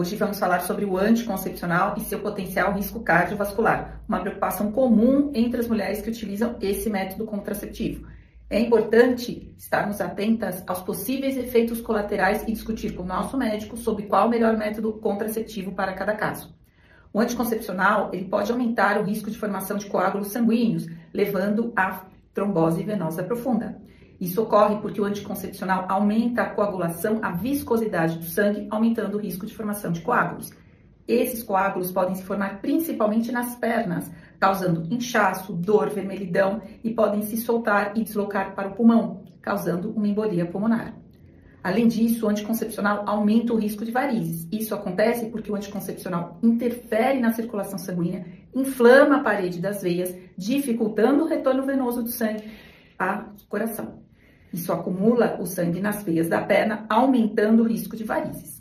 Hoje vamos falar sobre o anticoncepcional e seu potencial risco cardiovascular, uma preocupação comum entre as mulheres que utilizam esse método contraceptivo. É importante estarmos atentas aos possíveis efeitos colaterais e discutir com o nosso médico sobre qual o melhor método contraceptivo para cada caso. O anticoncepcional ele pode aumentar o risco de formação de coágulos sanguíneos, levando à trombose venosa profunda. Isso ocorre porque o anticoncepcional aumenta a coagulação, a viscosidade do sangue, aumentando o risco de formação de coágulos. Esses coágulos podem se formar principalmente nas pernas, causando inchaço, dor, vermelhidão e podem se soltar e deslocar para o pulmão, causando uma embolia pulmonar. Além disso, o anticoncepcional aumenta o risco de varizes. Isso acontece porque o anticoncepcional interfere na circulação sanguínea, inflama a parede das veias, dificultando o retorno venoso do sangue ao coração. Isso acumula o sangue nas veias da perna, aumentando o risco de varizes.